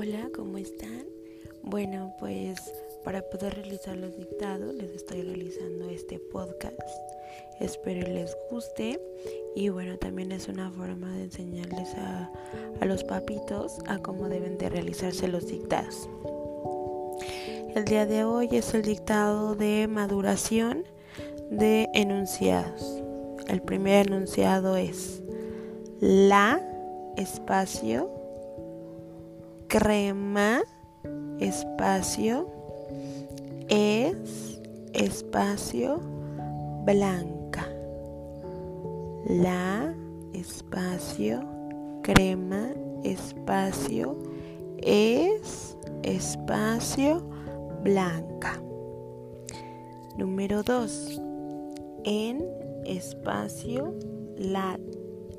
Hola, ¿cómo están? Bueno, pues para poder realizar los dictados les estoy realizando este podcast. Espero les guste y bueno, también es una forma de enseñarles a, a los papitos a cómo deben de realizarse los dictados. El día de hoy es el dictado de maduración de enunciados. El primer enunciado es la espacio crema espacio es espacio blanca. La espacio crema espacio es espacio blanca. Número 2 en espacio la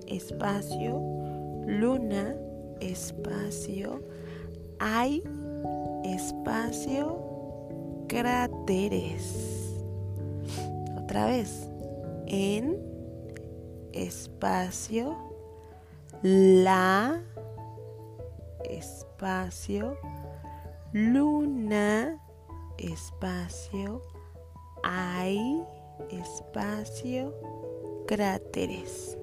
espacio luna espacio hay espacio cráteres. Otra vez. En espacio la espacio luna espacio hay espacio cráteres.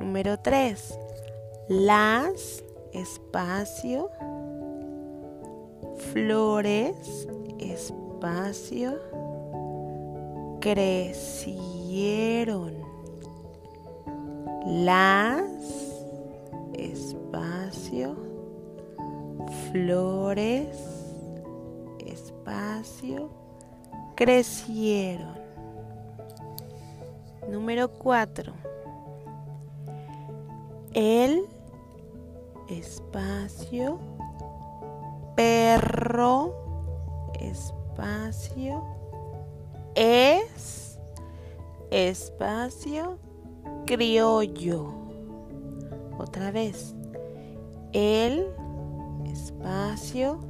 Número 3. Las espacio, flores, espacio, crecieron. Las, espacio, flores, espacio, crecieron. Número 4. El espacio, perro, espacio, es, espacio, criollo. Otra vez, el, espacio,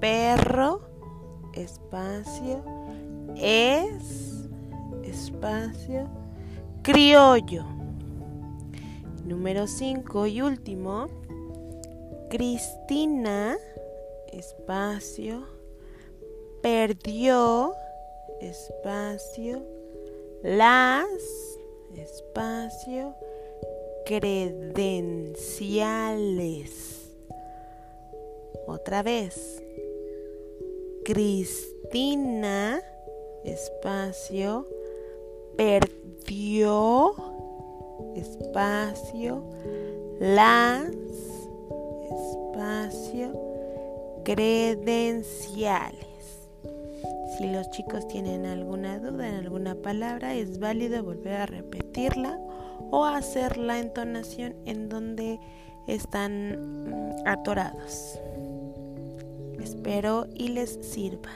perro, espacio, es, espacio, criollo. Número 5 y último, Cristina, espacio, perdió, espacio, las, espacio, credenciales. Otra vez, Cristina, espacio, perdió, espacio, las, espacio, credenciales. Si los chicos tienen alguna duda en alguna palabra, es válido volver a repetirla o hacer la entonación en donde están mm, atorados. Espero y les sirva.